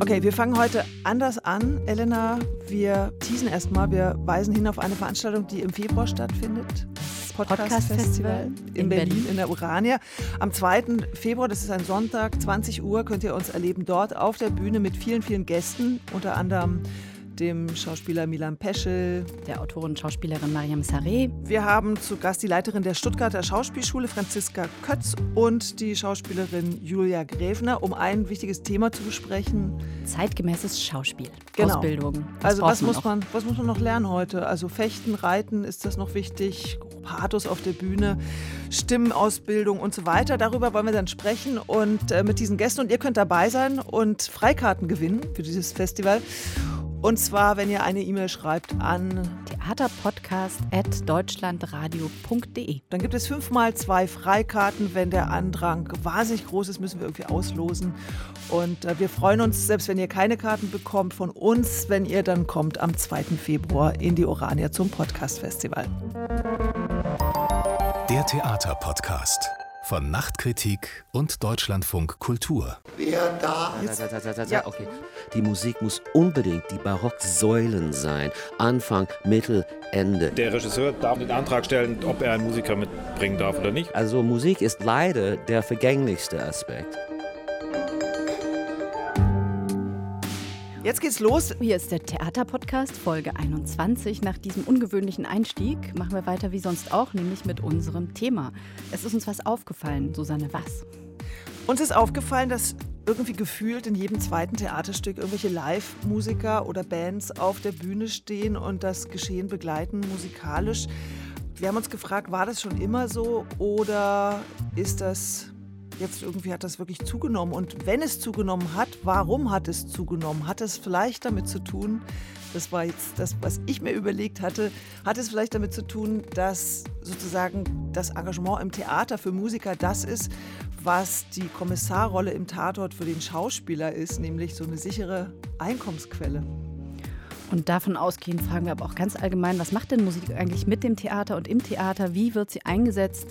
Okay, wir fangen heute anders an. Elena, wir teasen erstmal. Wir weisen hin auf eine Veranstaltung, die im Februar stattfindet. Podcast, Podcast Festival in, in Berlin, Berlin, in der Urania. Am 2. Februar, das ist ein Sonntag, 20 Uhr, könnt ihr uns erleben dort auf der Bühne mit vielen, vielen Gästen, unter anderem dem Schauspieler Milan Peschel, der Autorin und Schauspielerin Mariam Saré. Wir haben zu Gast die Leiterin der Stuttgarter Schauspielschule Franziska Kötz und die Schauspielerin Julia Gräfner, um ein wichtiges Thema zu besprechen. Zeitgemäßes Schauspiel, genau. Ausbildung. Also was muss, man, was muss man noch lernen heute? Also Fechten, Reiten, ist das noch wichtig? Pathos auf der Bühne, Stimmenausbildung und so weiter. Darüber wollen wir dann sprechen und äh, mit diesen Gästen. Und ihr könnt dabei sein und Freikarten gewinnen für dieses Festival. Und zwar, wenn ihr eine E-Mail schreibt an theaterpodcast.deutschlandradio.de. Dann gibt es fünfmal zwei Freikarten. Wenn der Andrang wahnsinnig groß ist, müssen wir irgendwie auslosen. Und äh, wir freuen uns, selbst wenn ihr keine Karten bekommt, von uns, wenn ihr dann kommt am 2. Februar in die Orania zum Podcast-Festival. Der Theaterpodcast von Nachtkritik und Deutschlandfunk Kultur. Wer da? Jetzt, ja. okay. Die Musik muss unbedingt die Barocksäulen sein. Anfang, Mittel, Ende. Der Regisseur darf den Antrag stellen, ob er einen Musiker mitbringen darf oder nicht. Also Musik ist leider der vergänglichste Aspekt. Jetzt geht's los. Hier ist der Theaterpodcast, Folge 21. Nach diesem ungewöhnlichen Einstieg machen wir weiter wie sonst auch, nämlich mit unserem Thema. Es ist uns was aufgefallen. Susanne, was? Uns ist aufgefallen, dass irgendwie gefühlt in jedem zweiten Theaterstück irgendwelche Live-Musiker oder Bands auf der Bühne stehen und das Geschehen begleiten musikalisch. Wir haben uns gefragt, war das schon immer so oder ist das jetzt irgendwie hat das wirklich zugenommen. Und wenn es zugenommen hat, warum hat es zugenommen? Hat es vielleicht damit zu tun, das war jetzt das, was ich mir überlegt hatte, hat es vielleicht damit zu tun, dass sozusagen das Engagement im Theater für Musiker das ist, was die Kommissarrolle im Tatort für den Schauspieler ist, nämlich so eine sichere Einkommensquelle. Und davon ausgehend fragen wir aber auch ganz allgemein, was macht denn Musik eigentlich mit dem Theater und im Theater? Wie wird sie eingesetzt?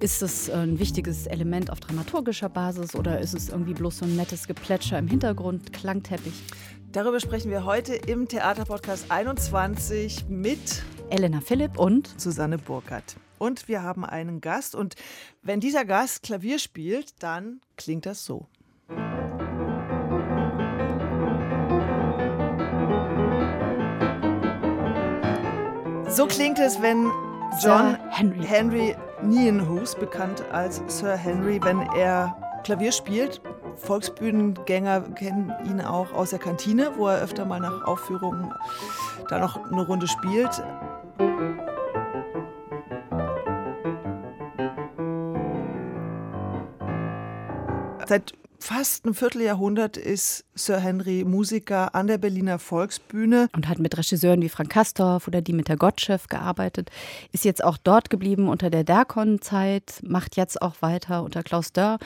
Ist es ein wichtiges Element auf dramaturgischer Basis oder ist es irgendwie bloß so ein nettes Geplätscher im Hintergrund, Klangteppich? Darüber sprechen wir heute im Theaterpodcast 21 mit Elena Philipp und Susanne Burkhardt. Und wir haben einen Gast und wenn dieser Gast Klavier spielt, dann klingt das so. So klingt es, wenn John Henry, Henry Nienhuis, bekannt als Sir Henry, wenn er Klavier spielt. Volksbühnengänger kennen ihn auch aus der Kantine, wo er öfter mal nach Aufführungen da noch eine Runde spielt. Seit fast ein Vierteljahrhundert ist Sir Henry Musiker an der Berliner Volksbühne. Und hat mit Regisseuren wie Frank Kastorf oder Dieter Gottschew gearbeitet. Ist jetzt auch dort geblieben unter der Derkon-Zeit, macht jetzt auch weiter unter Klaus Dörr,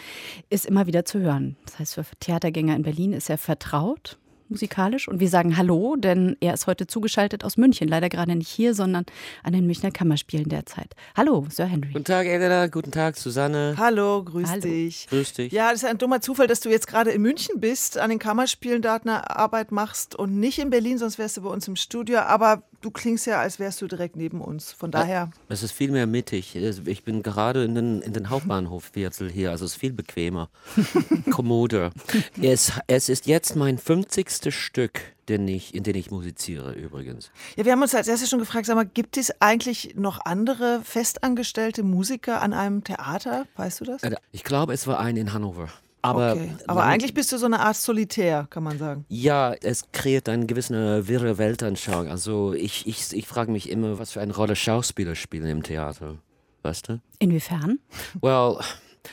ist immer wieder zu hören. Das heißt, für Theatergänger in Berlin ist er vertraut musikalisch. Und wir sagen Hallo, denn er ist heute zugeschaltet aus München. Leider gerade nicht hier, sondern an den Münchner Kammerspielen derzeit. Hallo, Sir Henry. Guten Tag, Elena. Guten Tag, Susanne. Hallo, grüß Hallo. dich. Grüß dich. Ja, das ist ein dummer Zufall, dass du jetzt gerade in München bist, an den Kammerspielen dort eine Arbeit machst und nicht in Berlin, sonst wärst du bei uns im Studio. Aber du klingst ja, als wärst du direkt neben uns. Von daher. Es ist viel mehr mittig. Ich bin gerade in den, in den Hauptbahnhofviertel hier, also es ist viel bequemer. Kommoder. Es, es ist jetzt mein 50 letzte Stück, den ich, in dem ich musiziere übrigens. Ja, wir haben uns als erstes schon gefragt, sag mal, gibt es eigentlich noch andere festangestellte Musiker an einem Theater? Weißt du das? Äh, ich glaube, es war ein in Hannover. Aber, okay. Aber eigentlich bist du so eine Art Solitär, kann man sagen. Ja, es kreiert eine gewisse wirre Weltanschauung. Also ich, ich, ich frage mich immer, was für eine Rolle Schauspieler spielen im Theater. Weißt du? Inwiefern? Well,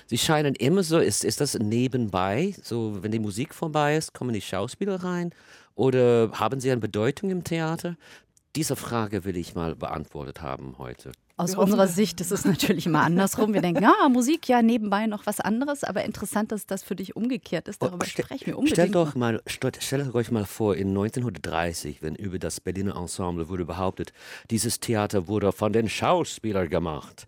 Sie scheinen immer so, ist, ist das nebenbei, so wenn die Musik vorbei ist, kommen die Schauspieler rein oder haben sie eine Bedeutung im Theater? Diese Frage will ich mal beantwortet haben heute. Aus unserer Sicht ist es natürlich immer andersrum. Wir denken, ja, Musik, ja, nebenbei noch was anderes, aber interessant, dass das für dich umgekehrt ist. Darüber oh, sprechen wir unbedingt. Stellt doch mal, stellt euch mal vor, in 1930, wenn über das Berliner Ensemble wurde behauptet, dieses Theater wurde von den Schauspielern gemacht.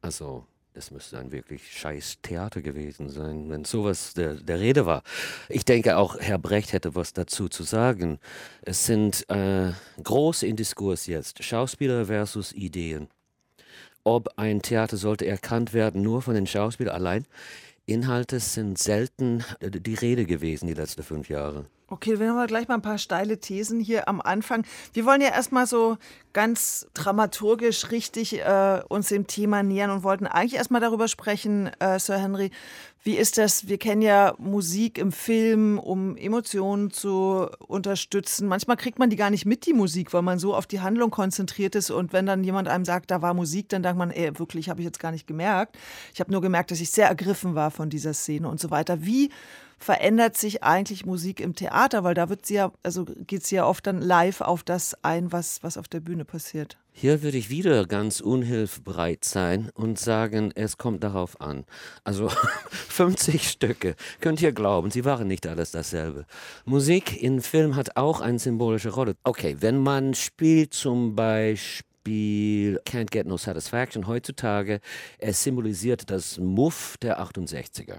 Also, das müsste ein wirklich scheiß Theater gewesen sein, wenn sowas der, der Rede war. Ich denke auch, Herr Brecht hätte was dazu zu sagen. Es sind äh, groß in Diskurs jetzt, Schauspieler versus Ideen. Ob ein Theater sollte erkannt werden nur von den Schauspielern allein. Inhalte sind selten äh, die Rede gewesen die letzten fünf Jahre. Okay, wir haben gleich mal ein paar steile Thesen hier am Anfang. Wir wollen ja erstmal so ganz dramaturgisch richtig äh, uns dem Thema nähern und wollten eigentlich erstmal darüber sprechen, äh, Sir Henry, wie ist das? Wir kennen ja Musik im Film, um Emotionen zu unterstützen. Manchmal kriegt man die gar nicht mit, die Musik, weil man so auf die Handlung konzentriert ist. Und wenn dann jemand einem sagt, da war Musik, dann denkt man, ey, wirklich, habe ich jetzt gar nicht gemerkt. Ich habe nur gemerkt, dass ich sehr ergriffen war von dieser Szene und so weiter. Wie verändert sich eigentlich Musik im Theater? Weil da wird sie ja, also geht sie ja oft dann live auf das ein, was, was auf der Bühne passiert. Hier würde ich wieder ganz unhilfbereit sein und sagen, es kommt darauf an. Also 50 Stücke, könnt ihr glauben, sie waren nicht alles dasselbe. Musik in Film hat auch eine symbolische Rolle. Okay, wenn man spielt zum Beispiel Can't Get No Satisfaction heutzutage, es symbolisiert das Muff der 68er.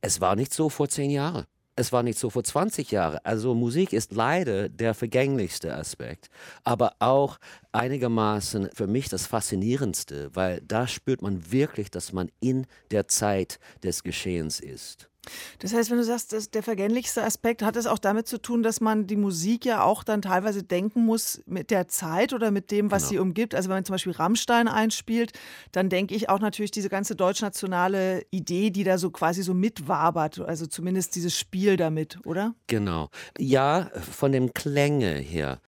Es war nicht so vor zehn Jahren. Es war nicht so vor 20 Jahren. Also Musik ist leider der vergänglichste Aspekt, aber auch einigermaßen für mich das Faszinierendste, weil da spürt man wirklich, dass man in der Zeit des Geschehens ist. Das heißt, wenn du sagst, dass der vergänglichste Aspekt, hat es auch damit zu tun, dass man die Musik ja auch dann teilweise denken muss mit der Zeit oder mit dem, was genau. sie umgibt. Also wenn man zum Beispiel Rammstein einspielt, dann denke ich auch natürlich diese ganze deutschnationale Idee, die da so quasi so mitwabert, also zumindest dieses Spiel damit, oder? Genau. Ja, von dem Klänge her.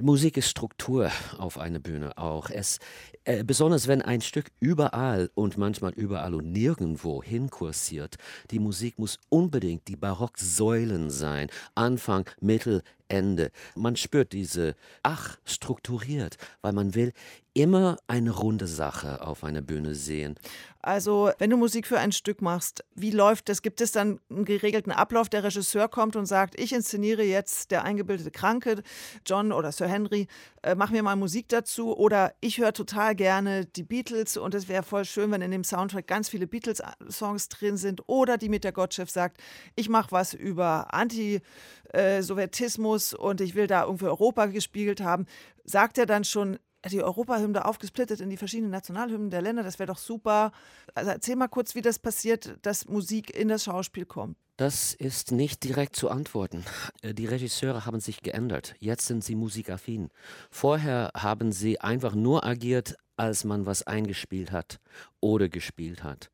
Musik ist Struktur auf einer Bühne auch. Es, äh, besonders wenn ein Stück überall und manchmal überall und nirgendwo hinkursiert. Die Musik muss unbedingt die Barocksäulen sein. Anfang, Mittel, Ende. Man spürt diese, ach, strukturiert, weil man will immer eine runde Sache auf einer Bühne sehen. Also, wenn du Musik für ein Stück machst, wie läuft das? Gibt es dann einen geregelten Ablauf? Der Regisseur kommt und sagt, ich inszeniere jetzt der eingebildete Kranke, John oder Sir Henry, äh, mach mir mal Musik dazu. Oder ich höre total gerne die Beatles und es wäre voll schön, wenn in dem Soundtrack ganz viele Beatles-Songs drin sind. Oder die mit der Gottchef sagt, ich mache was über Anti-Sowjetismus äh, und ich will da irgendwie Europa gespiegelt haben. Sagt er dann schon, die Europahymne aufgesplittet in die verschiedenen Nationalhymnen der Länder, das wäre doch super. Also erzähl mal kurz, wie das passiert, dass Musik in das Schauspiel kommt. Das ist nicht direkt zu antworten. Äh, die Regisseure haben sich geändert. Jetzt sind sie musikaffin. Vorher haben sie einfach nur agiert, als man was eingespielt hat oder gespielt hat.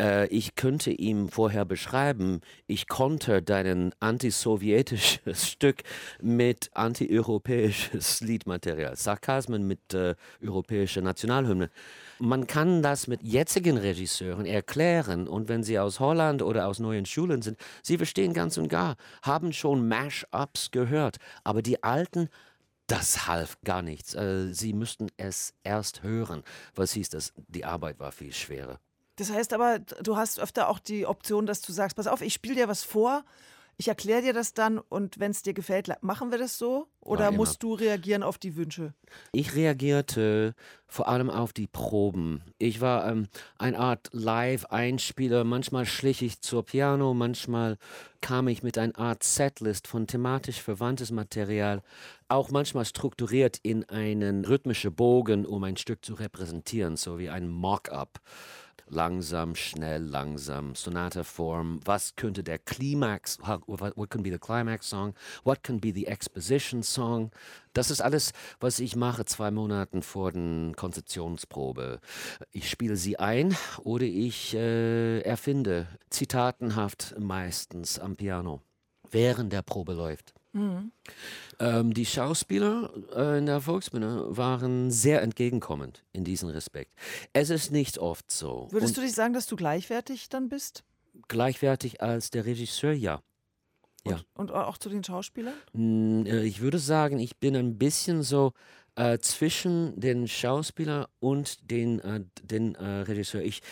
Äh, ich könnte ihm vorher beschreiben, ich konnte dein antisowjetisches Stück mit antieuropäisches Liedmaterial, Sarkasmen mit äh, europäischer Nationalhymne. Man kann das mit jetzigen Regisseuren erklären und wenn sie aus Holland oder aus neuen Schulen sind, sie verstehen ganz und gar, haben schon Mash-ups gehört, aber die alten das half gar nichts. Äh, sie müssten es erst hören. Was hieß das? Die Arbeit war viel schwerer. Das heißt aber, du hast öfter auch die Option, dass du sagst, pass auf, ich spiele dir was vor, ich erkläre dir das dann und wenn es dir gefällt, machen wir das so? Oder musst du reagieren auf die Wünsche? Ich reagierte vor allem auf die Proben. Ich war ähm, eine Art Live-Einspieler. Manchmal schlich ich zur Piano, manchmal kam ich mit einer Art Setlist von thematisch verwandtes Material, auch manchmal strukturiert in einen rhythmischen Bogen, um ein Stück zu repräsentieren, so wie ein Mock-up langsam, schnell, langsam, Sonata-Form. Was könnte der Klimax, what can be the climax song? What can be the exposition song? Das ist alles, was ich mache zwei Monate vor der Konzeptionsprobe. Ich spiele sie ein oder ich äh, erfinde zitatenhaft meistens am Piano, während der Probe läuft. Mhm. Ähm, die Schauspieler äh, in der Volksbühne waren sehr entgegenkommend in diesem Respekt. Es ist nicht oft so. Würdest Und du dich sagen, dass du gleichwertig dann bist? Gleichwertig als der Regisseur, ja. Ja. Und, und auch zu den Schauspielern? Äh, ich würde sagen, ich bin ein bisschen so äh, zwischen den Schauspieler und den, äh, den äh, Regisseur. Ich,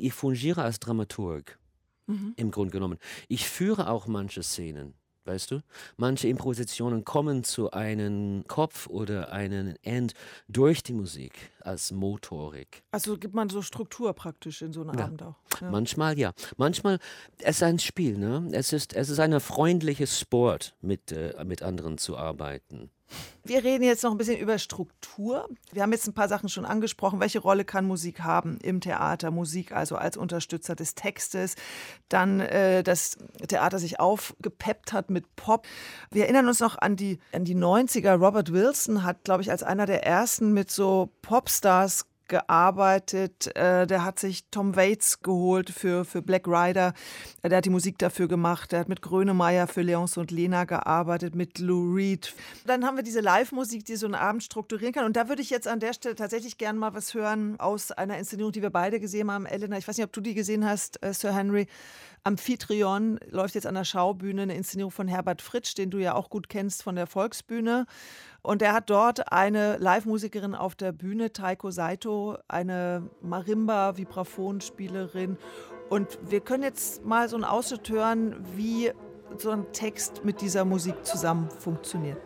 ich fungiere als Dramaturg, mhm. im Grunde genommen. Ich führe auch manche Szenen weißt du? Manche Improvisationen kommen zu einem Kopf oder einem End durch die Musik als Motorik. Also gibt man so Struktur praktisch in so einem Ja. Abend auch. Ja. Manchmal ja. Manchmal es ist ein Spiel, ne? Es ist es ist ein freundliches Sport mit äh, mit anderen zu arbeiten. Wir reden jetzt noch ein bisschen über Struktur. Wir haben jetzt ein paar Sachen schon angesprochen. Welche Rolle kann Musik haben im Theater? Musik also als Unterstützer des Textes. Dann, äh, dass Theater sich aufgepeppt hat mit Pop. Wir erinnern uns noch an die, an die 90er. Robert Wilson hat, glaube ich, als einer der ersten mit so Popstars gearbeitet. Äh, der hat sich Tom Waits geholt für, für Black Rider. Äh, Der hat die Musik dafür gemacht. Der hat mit Grönemeyer für Leonce und Lena gearbeitet, mit Lou Reed. Dann haben wir diese Live-Musik, die so einen Abend strukturieren kann. Und da würde ich jetzt an der Stelle tatsächlich gerne mal was hören aus einer Inszenierung, die wir beide gesehen haben. Elena, ich weiß nicht, ob du die gesehen hast, äh, Sir Henry. Amphitryon läuft jetzt an der Schaubühne, eine Inszenierung von Herbert Fritsch, den du ja auch gut kennst von der Volksbühne. Und er hat dort eine Live-Musikerin auf der Bühne, Taiko Saito, eine Marimba-Vibraphonspielerin. Und wir können jetzt mal so einen Ausschnitt hören, wie so ein Text mit dieser Musik zusammen funktioniert.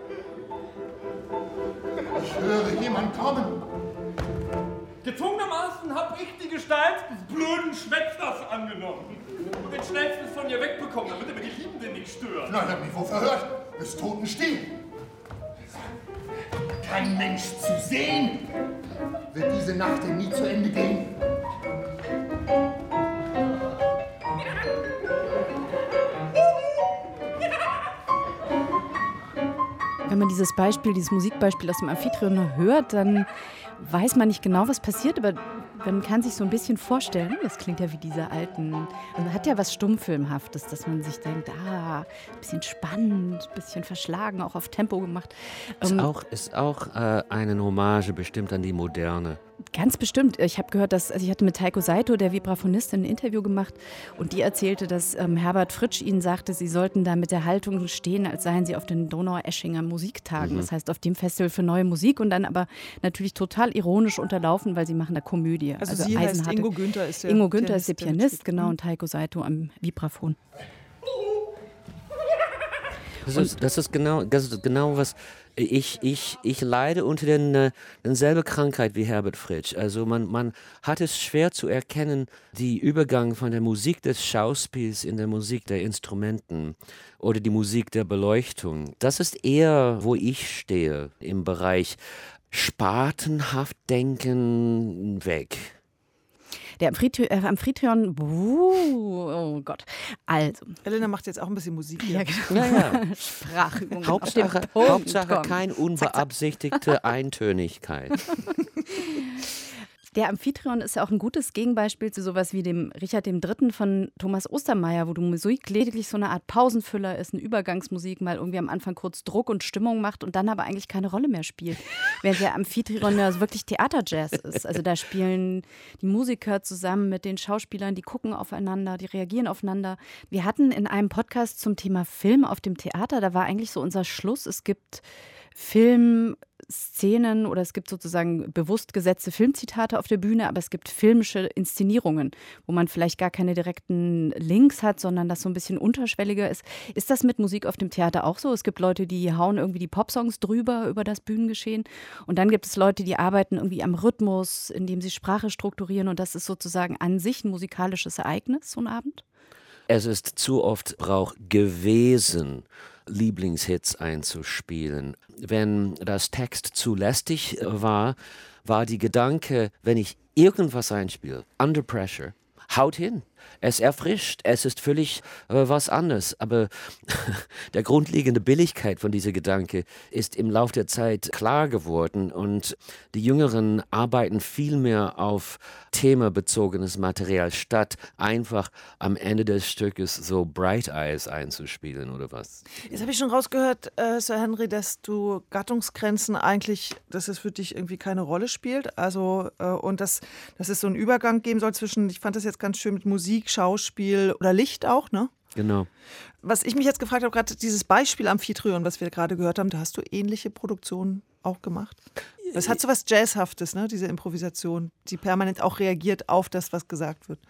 Ich höre jemand kommen. Gezwungenermaßen hab ich die Gestalt des blöden Schwätzers angenommen und den schnellstens von ihr wegbekommen, damit er mir die Liebende nicht stört. Nein, hab mich wohl verhört. Des Toten still. Kein Mensch zu sehen. Wird diese Nacht denn nie zu Ende gehen? Wenn man dieses Beispiel, dieses Musikbeispiel aus dem Amphitryon hört, dann weiß man nicht genau, was passiert, aber man kann sich so ein bisschen vorstellen, das klingt ja wie diese alten, also hat ja was Stummfilmhaftes, dass man sich denkt, ah, ein bisschen spannend, ein bisschen verschlagen, auch auf Tempo gemacht. Ist Ähm, auch ist auch äh, eine Hommage bestimmt an die Moderne. Ganz bestimmt. Ich habe gehört, dass also ich hatte mit Taiko Saito, der Vibraphonistin, ein Interview gemacht und die erzählte, dass ähm, Herbert Fritsch ihnen sagte, sie sollten da mit der Haltung stehen, als seien sie auf den Donaueschinger Musiktagen. Das heißt, auf dem Festival für neue Musik und dann aber natürlich total ironisch unterlaufen, weil sie machen da Komödie. Also, sie heißt Ingo Günther ist der Ingo Günther ist der der Pianist, mitspielt. genau, und Taiko Saito am Vibraphon. Das ist, das ist genau, das ist genau was ich, ich, ich leide unter den, äh, denselbe Krankheit wie Herbert Fritsch. Also man, man hat es schwer zu erkennen, die Übergang von der Musik des Schauspiels in der Musik der Instrumenten oder die Musik der Beleuchtung. Das ist eher, wo ich stehe im Bereich spatenhaft denken weg. Der Amphitry äh, Amphitryon, uh, oh Gott. Also, Elena macht jetzt auch ein bisschen Musik hier. ja, genau. Ja, ja. Sprachübungen Hauptsache, Hauptsache keine unbeabsichtigte Eintönigkeit. Der Amphitryon ist ja auch ein gutes Gegenbeispiel zu sowas wie dem Richard III. von Thomas Ostermeier, wo du Musik lediglich so eine Art Pausenfüller ist, eine Übergangsmusik, mal irgendwie am Anfang kurz Druck und Stimmung macht und dann aber eigentlich keine Rolle mehr spielt. Während der Amphitryon ja wirklich Theaterjazz ist. Also da spielen die Musiker zusammen mit den Schauspielern, die gucken aufeinander, die reagieren aufeinander. Wir hatten in einem Podcast zum Thema Film auf dem Theater, da war eigentlich so unser Schluss, es gibt Filmszenen oder es gibt sozusagen bewusst gesetzte Filmzitate auf der Bühne, aber es gibt filmische Inszenierungen, wo man vielleicht gar keine direkten Links hat, sondern das so ein bisschen unterschwelliger ist. Ist das mit Musik auf dem Theater auch so? Es gibt Leute, die hauen irgendwie die Popsongs drüber über das Bühnengeschehen und dann gibt es Leute, die arbeiten irgendwie am Rhythmus, indem sie Sprache strukturieren und das ist sozusagen an sich ein musikalisches Ereignis, so ein Abend? Es ist zu oft Brauch gewesen, Lieblingshits einzuspielen. Wenn das Text zu lästig war, war die Gedanke, wenn ich irgendwas einspiele, under pressure, haut hin. Es erfrischt, es ist völlig äh, was anderes. Aber der grundlegende Billigkeit von dieser Gedanke ist im Laufe der Zeit klar geworden und die Jüngeren arbeiten viel mehr auf themabezogenes Material, statt einfach am Ende des Stückes so Bright Eyes einzuspielen oder was. Jetzt habe ich schon rausgehört, äh, Sir Henry, dass du Gattungsgrenzen eigentlich, dass es für dich irgendwie keine Rolle spielt. Also, äh, und dass, dass es so einen Übergang geben soll zwischen, ich fand das jetzt ganz schön mit Musik, Schauspiel oder Licht auch, ne? Genau. Was ich mich jetzt gefragt habe, gerade dieses Beispiel Amphitryon, was wir gerade gehört haben, da hast du ähnliche Produktionen auch gemacht? Das hat so was Jazzhaftes, ne? diese Improvisation, die permanent auch reagiert auf das, was gesagt wird.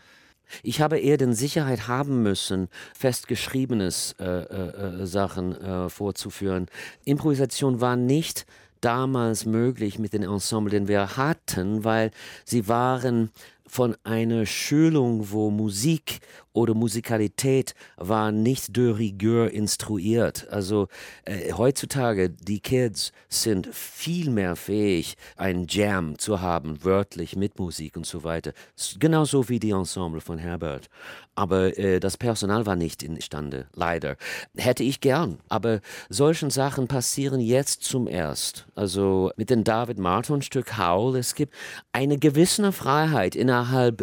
Ich habe eher den Sicherheit haben müssen, festgeschriebenes äh, äh, äh, Sachen äh, vorzuführen. Improvisation war nicht damals möglich mit den Ensemble, den wir hatten, weil sie waren von einer Schulung, wo Musik oder Musikalität war nicht de rigueur instruiert. Also äh, heutzutage, die Kids sind viel mehr fähig, ein Jam zu haben, wörtlich mit Musik und so weiter. Genauso wie die Ensemble von Herbert. Aber äh, das Personal war nicht imstande, leider. Hätte ich gern, aber solchen Sachen passieren jetzt zum erst. Also mit dem David Martin Stück Howl, es gibt eine gewisse Freiheit innerhalb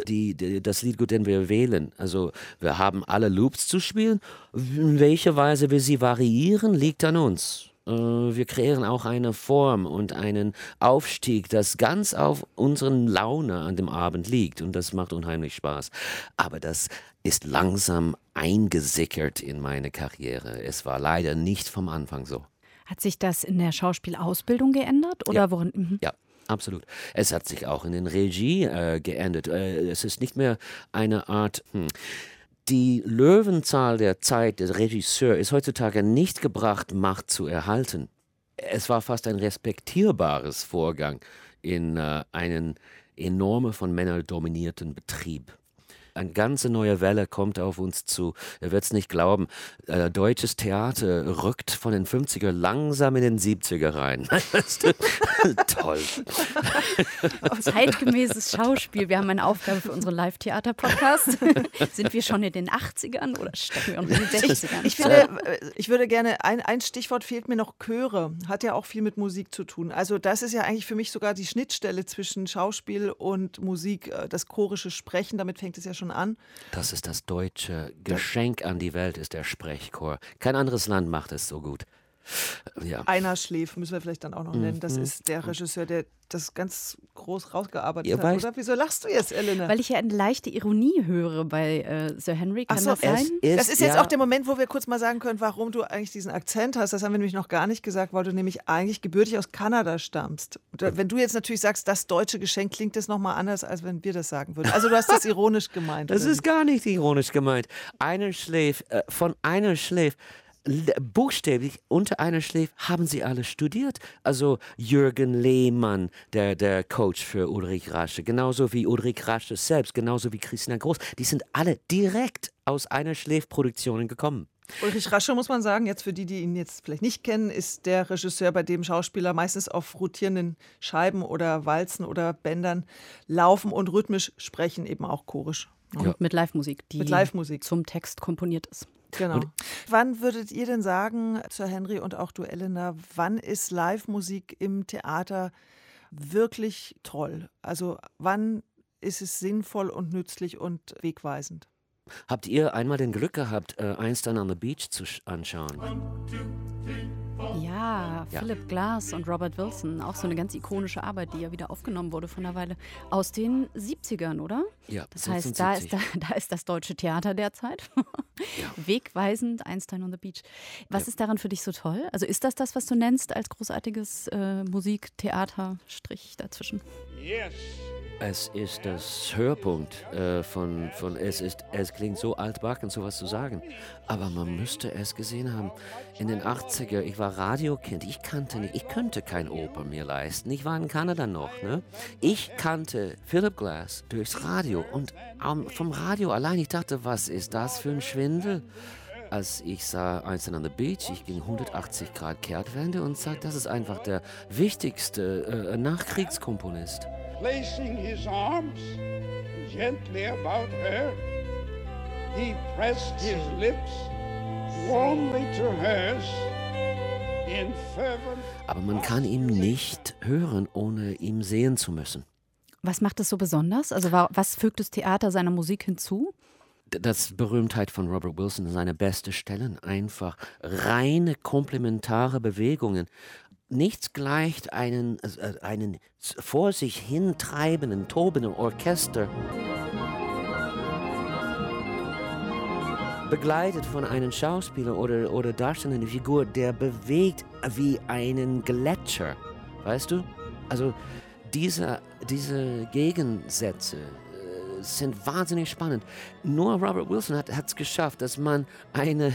die, die, das Liedgut, den wir wählen. Also wir haben alle Loops zu spielen. In welcher Weise wir sie variieren, liegt an uns. Äh, wir kreieren auch eine Form und einen Aufstieg, das ganz auf unseren Laune an dem Abend liegt. Und das macht unheimlich Spaß. Aber das ist langsam eingesickert in meine Karriere. Es war leider nicht vom Anfang so. Hat sich das in der Schauspielausbildung geändert? Oder ja. worin? Mhm. Ja. Absolut. Es hat sich auch in den Regie äh, geändert. Äh, es ist nicht mehr eine Art. Hm, die Löwenzahl der Zeit des Regisseurs ist heutzutage nicht gebracht, Macht zu erhalten. Es war fast ein respektierbares Vorgang in äh, einen enorme von Männern dominierten Betrieb. Eine ganze neue Welle kommt auf uns zu. Ihr werdet es nicht glauben. Äh, deutsches Theater rückt von den 50er langsam in den 70er rein. Toll. Zeitgemäßes Schauspiel. Wir haben eine Aufgabe für unseren Live-Theater-Podcast. Sind wir schon in den 80ern oder stecken wir noch in den 60ern? Ich, finde, äh, ich würde gerne, ein, ein Stichwort fehlt mir noch, Chöre. Hat ja auch viel mit Musik zu tun. Also das ist ja eigentlich für mich sogar die Schnittstelle zwischen Schauspiel und Musik, äh, das chorische Sprechen. Damit fängt es ja schon schon an. Das ist das deutsche Geschenk an die Welt, ist der Sprechchor. Kein anderes Land macht es so gut. Ja. Einer schläft, müssen wir vielleicht dann auch noch nennen. Das mhm. ist der Regisseur, der das ganz groß rausgearbeitet Ihr hat. Oder? Wieso lachst du jetzt, Elena? Weil ich ja eine leichte Ironie höre bei äh, Sir Henry. Kann so, das sein? Ist, das ist jetzt ja. auch der Moment, wo wir kurz mal sagen können, warum du eigentlich diesen Akzent hast. Das haben wir nämlich noch gar nicht gesagt, weil du nämlich eigentlich gebürtig aus Kanada stammst. Und wenn du jetzt natürlich sagst, das deutsche Geschenk, klingt das nochmal anders, als wenn wir das sagen würden. Also du hast das ironisch gemeint. Das ist gar nicht ironisch gemeint. Einer schläft, äh, von einer schläft buchstäblich unter einer Schläfe haben sie alle studiert. Also Jürgen Lehmann, der, der Coach für Ulrich Rasche, genauso wie Ulrich Rasche selbst, genauso wie Christina Groß. Die sind alle direkt aus einer Schläfproduktion gekommen. Ulrich Rasche, muss man sagen, jetzt für die, die ihn jetzt vielleicht nicht kennen, ist der Regisseur, bei dem Schauspieler meistens auf rotierenden Scheiben oder Walzen oder Bändern laufen und rhythmisch sprechen, eben auch chorisch. Und ja. mit Live-Musik, die mit Live-Musik. zum Text komponiert ist. Genau. Und wann würdet ihr denn sagen, Sir Henry und auch du, Elena, wann ist Live-Musik im Theater wirklich toll? Also wann ist es sinnvoll und nützlich und wegweisend? Habt ihr einmal den Glück gehabt, äh, Einstein on the Beach zu anschauen? Ja, ja, Philip Glass und Robert Wilson, auch so eine ganz ikonische Arbeit, die ja wieder aufgenommen wurde von einer Weile aus den 70ern, oder? Ja, das heißt, da ist, da, da ist das deutsche Theater derzeit. ja. Wegweisend, Einstein on the Beach. Was ja. ist daran für dich so toll? Also ist das das, was du nennst als großartiges äh, Musik-Theater-Strich dazwischen? Yes. Es ist das Höhepunkt äh, von, von es ist, es klingt so altbacken, sowas zu sagen. Aber man müsste es gesehen haben. In den 80er, ich war Radiokind, ich kannte nicht, ich könnte kein Oper mir leisten. Ich war in Kanada noch, ne? Ich kannte Philip Glass durchs Radio und um, vom Radio allein, ich dachte, was ist das für ein Schwindel? als ich sah Einstein on the Beach, ich ging 180 Grad Kehrtwende und sagte, das ist einfach der wichtigste äh, Nachkriegskomponist placing his arms gently about her, he pressed his lips warmly to hers. In fervent Aber man kann ihn nicht hören, ohne ihm sehen zu müssen. Was macht es so besonders? Also was fügt das Theater seiner Musik hinzu? das Berühmtheit von Robert Wilson, seine beste Stellen, einfach reine komplementare Bewegungen nichts gleicht einen, äh, einen vor sich hintreibenden, tobenden Orchester. Begleitet von einem Schauspieler oder, oder darstellenden Figur, der bewegt wie einen Gletscher. Weißt du? Also diese, diese Gegensätze, sind wahnsinnig spannend. Nur Robert Wilson hat es geschafft, dass man eine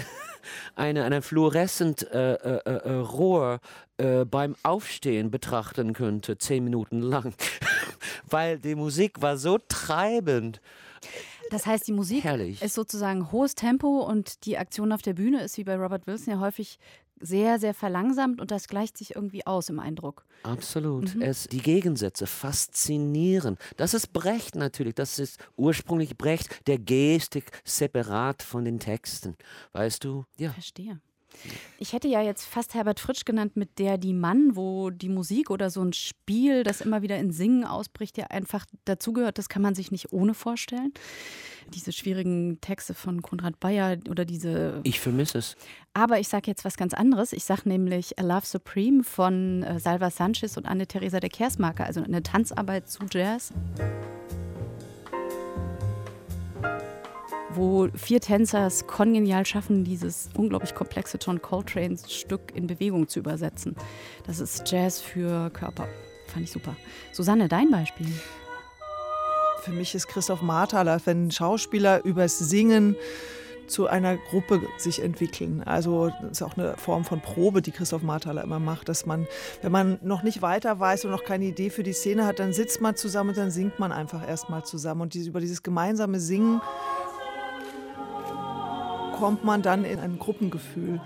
eine, eine fluoreszent äh, äh, äh, Rohr äh, beim Aufstehen betrachten könnte, zehn Minuten lang, weil die Musik war so treibend. Das heißt, die Musik Herrlich. ist sozusagen hohes Tempo und die Aktion auf der Bühne ist wie bei Robert Wilson ja häufig sehr, sehr verlangsamt und das gleicht sich irgendwie aus im Eindruck. Absolut. Mhm. Es, die Gegensätze faszinieren. Das ist Brecht natürlich. Das ist ursprünglich Brecht, der Gestik separat von den Texten. Weißt du? Ja. Verstehe. Ich hätte ja jetzt fast Herbert Fritsch genannt mit der Die Mann, wo die Musik oder so ein Spiel, das immer wieder in Singen ausbricht, ja einfach dazugehört. Das kann man sich nicht ohne vorstellen. Diese schwierigen Texte von Konrad Bayer oder diese. Ich vermisse es. Aber ich sage jetzt was ganz anderes. Ich sage nämlich A Love Supreme von äh, Salva Sanchez und Anne-Theresa de Kersmarker, also eine Tanzarbeit zu Jazz. Wo vier Tänzer es kongenial schaffen, dieses unglaublich komplexe John Coltrane-Stück in Bewegung zu übersetzen. Das ist Jazz für Körper. Fand ich super. Susanne, dein Beispiel? Für mich ist Christoph Marthaler, wenn Schauspieler übers Singen zu einer Gruppe sich entwickeln. Also das ist auch eine Form von Probe, die Christoph Marthaler immer macht, dass man, wenn man noch nicht weiter weiß und noch keine Idee für die Szene hat, dann sitzt man zusammen und dann singt man einfach erstmal zusammen. Und über dieses gemeinsame Singen kommt man dann in ein Gruppengefühl.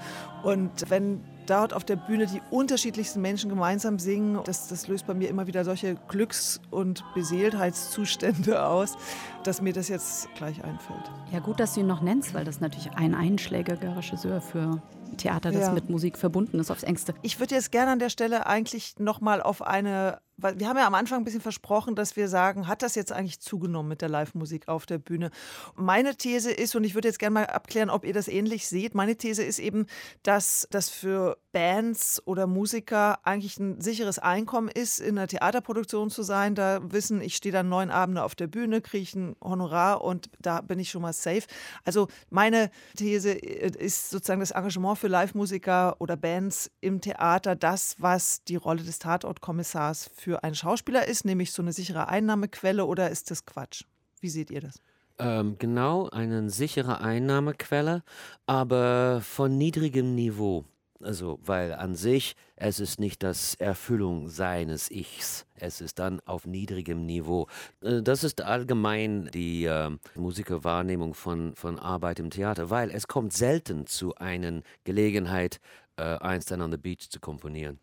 Und wenn dort auf der Bühne die unterschiedlichsten Menschen gemeinsam singen, das, das löst bei mir immer wieder solche Glücks- und Beseeltheitszustände aus, dass mir das jetzt gleich einfällt. Ja, gut, dass du ihn noch nennst, weil das natürlich ein einschlägiger Regisseur für Theater, das ja. mit Musik verbunden ist, aufs engste. Ich würde jetzt gerne an der Stelle eigentlich nochmal auf eine wir haben ja am Anfang ein bisschen versprochen, dass wir sagen, hat das jetzt eigentlich zugenommen mit der Live-Musik auf der Bühne? Meine These ist, und ich würde jetzt gerne mal abklären, ob ihr das ähnlich seht, meine These ist eben, dass das für Bands oder Musiker eigentlich ein sicheres Einkommen ist, in einer Theaterproduktion zu sein. Da wissen, ich stehe dann neun Abende auf der Bühne, kriege ein Honorar und da bin ich schon mal safe. Also meine These ist sozusagen das Engagement für Live-Musiker oder Bands im Theater das, was die Rolle des Tatortkommissars für für einen Schauspieler ist, nämlich so eine sichere Einnahmequelle oder ist das Quatsch? Wie seht ihr das? Ähm, genau, eine sichere Einnahmequelle, aber von niedrigem Niveau. Also, weil an sich, es ist nicht das Erfüllung seines Ichs. Es ist dann auf niedrigem Niveau. Äh, das ist allgemein die äh, Musikerwahrnehmung von, von Arbeit im Theater, weil es kommt selten zu einer Gelegenheit, äh, Einstein on the Beach zu komponieren.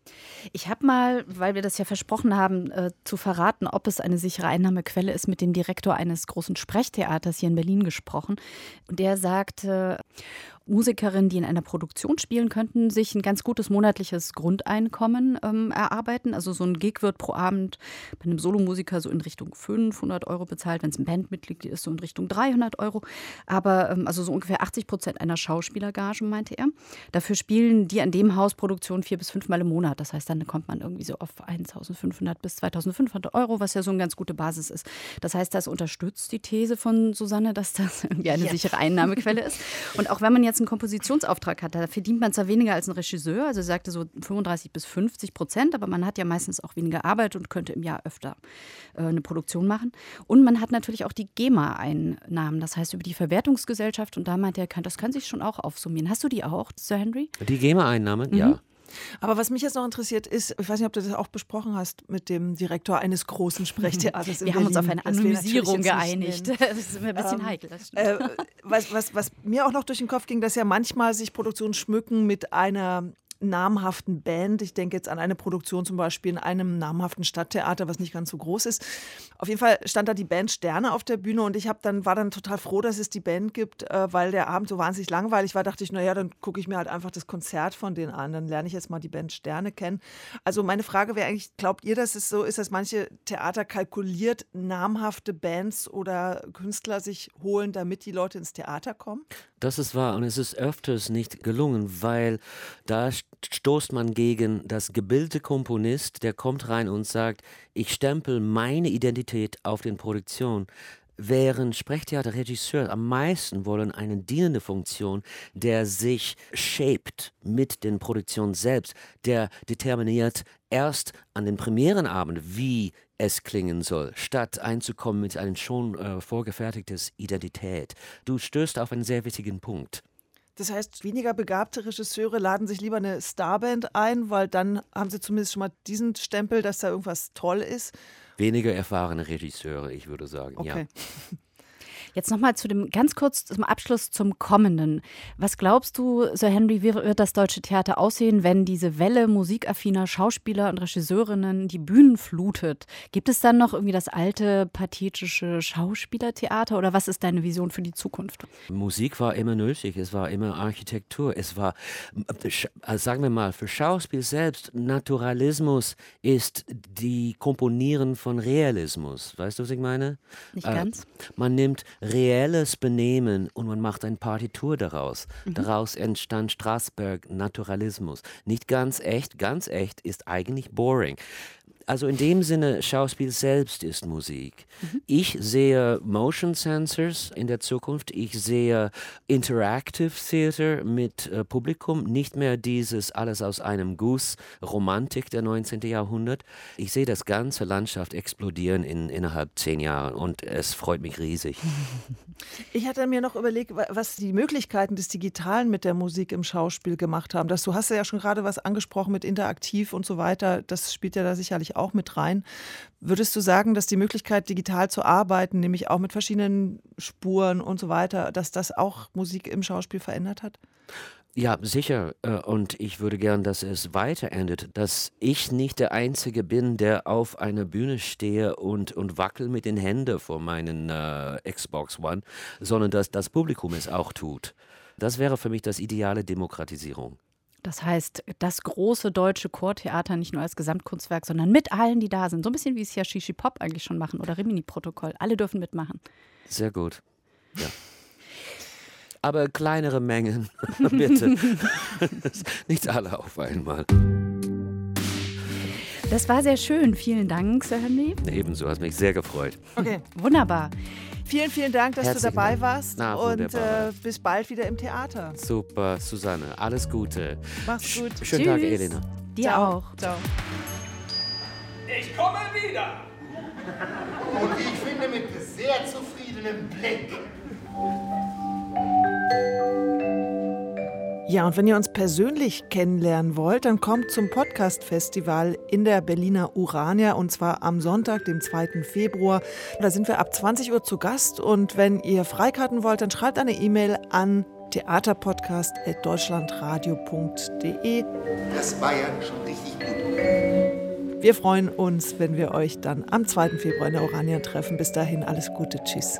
Ich habe mal, weil wir das ja versprochen haben, äh, zu verraten, ob es eine sichere Einnahmequelle ist, mit dem Direktor eines großen Sprechtheaters hier in Berlin gesprochen. Und der sagte, Musikerinnen, die in einer Produktion spielen, könnten sich ein ganz gutes monatliches Grundeinkommen ähm, erarbeiten. Also so ein Gig wird pro Abend bei einem Solomusiker so in Richtung 500 Euro bezahlt, wenn es ein Bandmitglied ist, so in Richtung 300 Euro. Aber ähm, also so ungefähr 80 Prozent einer Schauspielergage, meinte er. Dafür spielen die an dem Haus Produktion vier bis fünfmal im Monat. Das heißt, dann kommt man irgendwie so auf 1500 bis 2500 Euro, was ja so eine ganz gute Basis ist. Das heißt, das unterstützt die These von Susanne, dass das irgendwie eine ja. sichere Einnahmequelle ist. Und auch wenn man jetzt einen Kompositionsauftrag hat, da verdient man zwar weniger als ein Regisseur, also er sagte so 35 bis 50 Prozent, aber man hat ja meistens auch weniger Arbeit und könnte im Jahr öfter äh, eine Produktion machen. Und man hat natürlich auch die GEMA-Einnahmen, das heißt über die Verwertungsgesellschaft und da meint er, das kann sich schon auch aufsummieren. Hast du die auch, Sir Henry? Die GEMA-Einnahmen, mhm. ja. Aber was mich jetzt noch interessiert ist, ich weiß nicht, ob du das auch besprochen hast mit dem Direktor eines großen Sprechtheaters. Wir haben uns auf eine Anonymisierung geeinigt. Das ist mir ein bisschen ähm, heikel. Äh, was, was, was mir auch noch durch den Kopf ging, dass ja manchmal sich Produktionen schmücken mit einer namhaften Band. Ich denke jetzt an eine Produktion zum Beispiel in einem namhaften Stadttheater, was nicht ganz so groß ist. Auf jeden Fall stand da die Band Sterne auf der Bühne und ich habe dann war dann total froh, dass es die Band gibt, äh, weil der Abend so wahnsinnig langweilig war. Dachte ich, naja, dann gucke ich mir halt einfach das Konzert von denen an. Dann lerne ich jetzt mal die Band Sterne kennen. Also meine Frage wäre eigentlich, glaubt ihr, dass es so ist, dass manche Theater kalkuliert namhafte Bands oder Künstler sich holen, damit die Leute ins Theater kommen? Das ist wahr und es ist öfters nicht gelungen, weil da stoßt man gegen das gebildete Komponist, der kommt rein und sagt, ich stempel meine Identität auf den Produktion. Während Sprechtheaterregisseur am meisten wollen eine dienende Funktion, der sich shaped mit den Produktionen selbst, der determiniert, erst an den Premierenabend, wie es klingen soll, statt einzukommen mit einem schon äh, vorgefertigtes Identität. Du stößt auf einen sehr wichtigen Punkt. Das heißt, weniger begabte Regisseure laden sich lieber eine Starband ein, weil dann haben sie zumindest schon mal diesen Stempel, dass da irgendwas toll ist. Weniger erfahrene Regisseure, ich würde sagen, Okay. ja. Jetzt nochmal zu dem ganz kurz zum Abschluss zum Kommenden. Was glaubst du, Sir Henry, wie wird das deutsche Theater aussehen, wenn diese Welle musikaffiner Schauspieler und Regisseurinnen die Bühnen flutet? Gibt es dann noch irgendwie das alte pathetische Schauspielertheater oder was ist deine Vision für die Zukunft? Musik war immer nötig, es war immer Architektur, es war, äh, sagen wir mal, für Schauspiel selbst, Naturalismus ist die Komponieren von Realismus. Weißt du, was ich meine? Nicht Äh, ganz? Man nimmt reelles Benehmen und man macht eine Partitur daraus. Mhm. Daraus entstand Strasberg Naturalismus. Nicht ganz echt, ganz echt ist eigentlich boring. Also in dem Sinne, Schauspiel selbst ist Musik. Ich sehe Motion Sensors in der Zukunft. Ich sehe Interactive Theater mit äh, Publikum, nicht mehr dieses alles aus einem Guss Romantik der 19. Jahrhundert. Ich sehe das ganze Landschaft explodieren in, innerhalb zehn Jahren und es freut mich riesig. Ich hatte mir noch überlegt, wa- was die Möglichkeiten des Digitalen mit der Musik im Schauspiel gemacht haben. Das, du hast ja schon gerade was angesprochen mit Interaktiv und so weiter. Das spielt ja da sicherlich auch mit rein. Würdest du sagen, dass die Möglichkeit, digital zu arbeiten, nämlich auch mit verschiedenen Spuren und so weiter, dass das auch Musik im Schauspiel verändert hat? Ja, sicher. Äh, Und ich würde gern, dass es weiter endet, dass ich nicht der Einzige bin, der auf einer Bühne stehe und, und wackel mit den Händen vor meinen äh, Xbox One, sondern dass das Publikum es auch tut. Das wäre für mich das ideale Demokratisierung. Das heißt, das große deutsche Chortheater nicht nur als Gesamtkunstwerk, sondern mit allen, die da sind. So ein bisschen wie es ja Shishi Pop eigentlich schon machen oder Rimini-Protokoll. Alle dürfen mitmachen. Sehr gut. Ja. Aber kleinere Mengen, bitte. nicht alle auf einmal. Das war sehr schön. Vielen Dank, Sir Henry. Ebenso, hat mich sehr gefreut. Okay. Wunderbar. Vielen, vielen Dank, dass Herzlichen du dabei Dank. warst. Na, und äh, bis bald wieder im Theater. Super, Susanne. Alles Gute. Mach's gut. Schönen Tag, Tschüss. Elena. Dir Ciao. auch. Ciao. Ich komme wieder. Und ich finde, mit sehr zufriedenem Blick. Ja, und wenn ihr uns persönlich kennenlernen wollt, dann kommt zum Podcast-Festival in der Berliner Urania und zwar am Sonntag, dem 2. Februar. Da sind wir ab 20 Uhr zu Gast und wenn ihr Freikarten wollt, dann schreibt eine E-Mail an theaterpodcast.deutschlandradio.de. Das war ja schon richtig gut. Wir freuen uns, wenn wir euch dann am 2. Februar in der Urania treffen. Bis dahin alles Gute. Tschüss.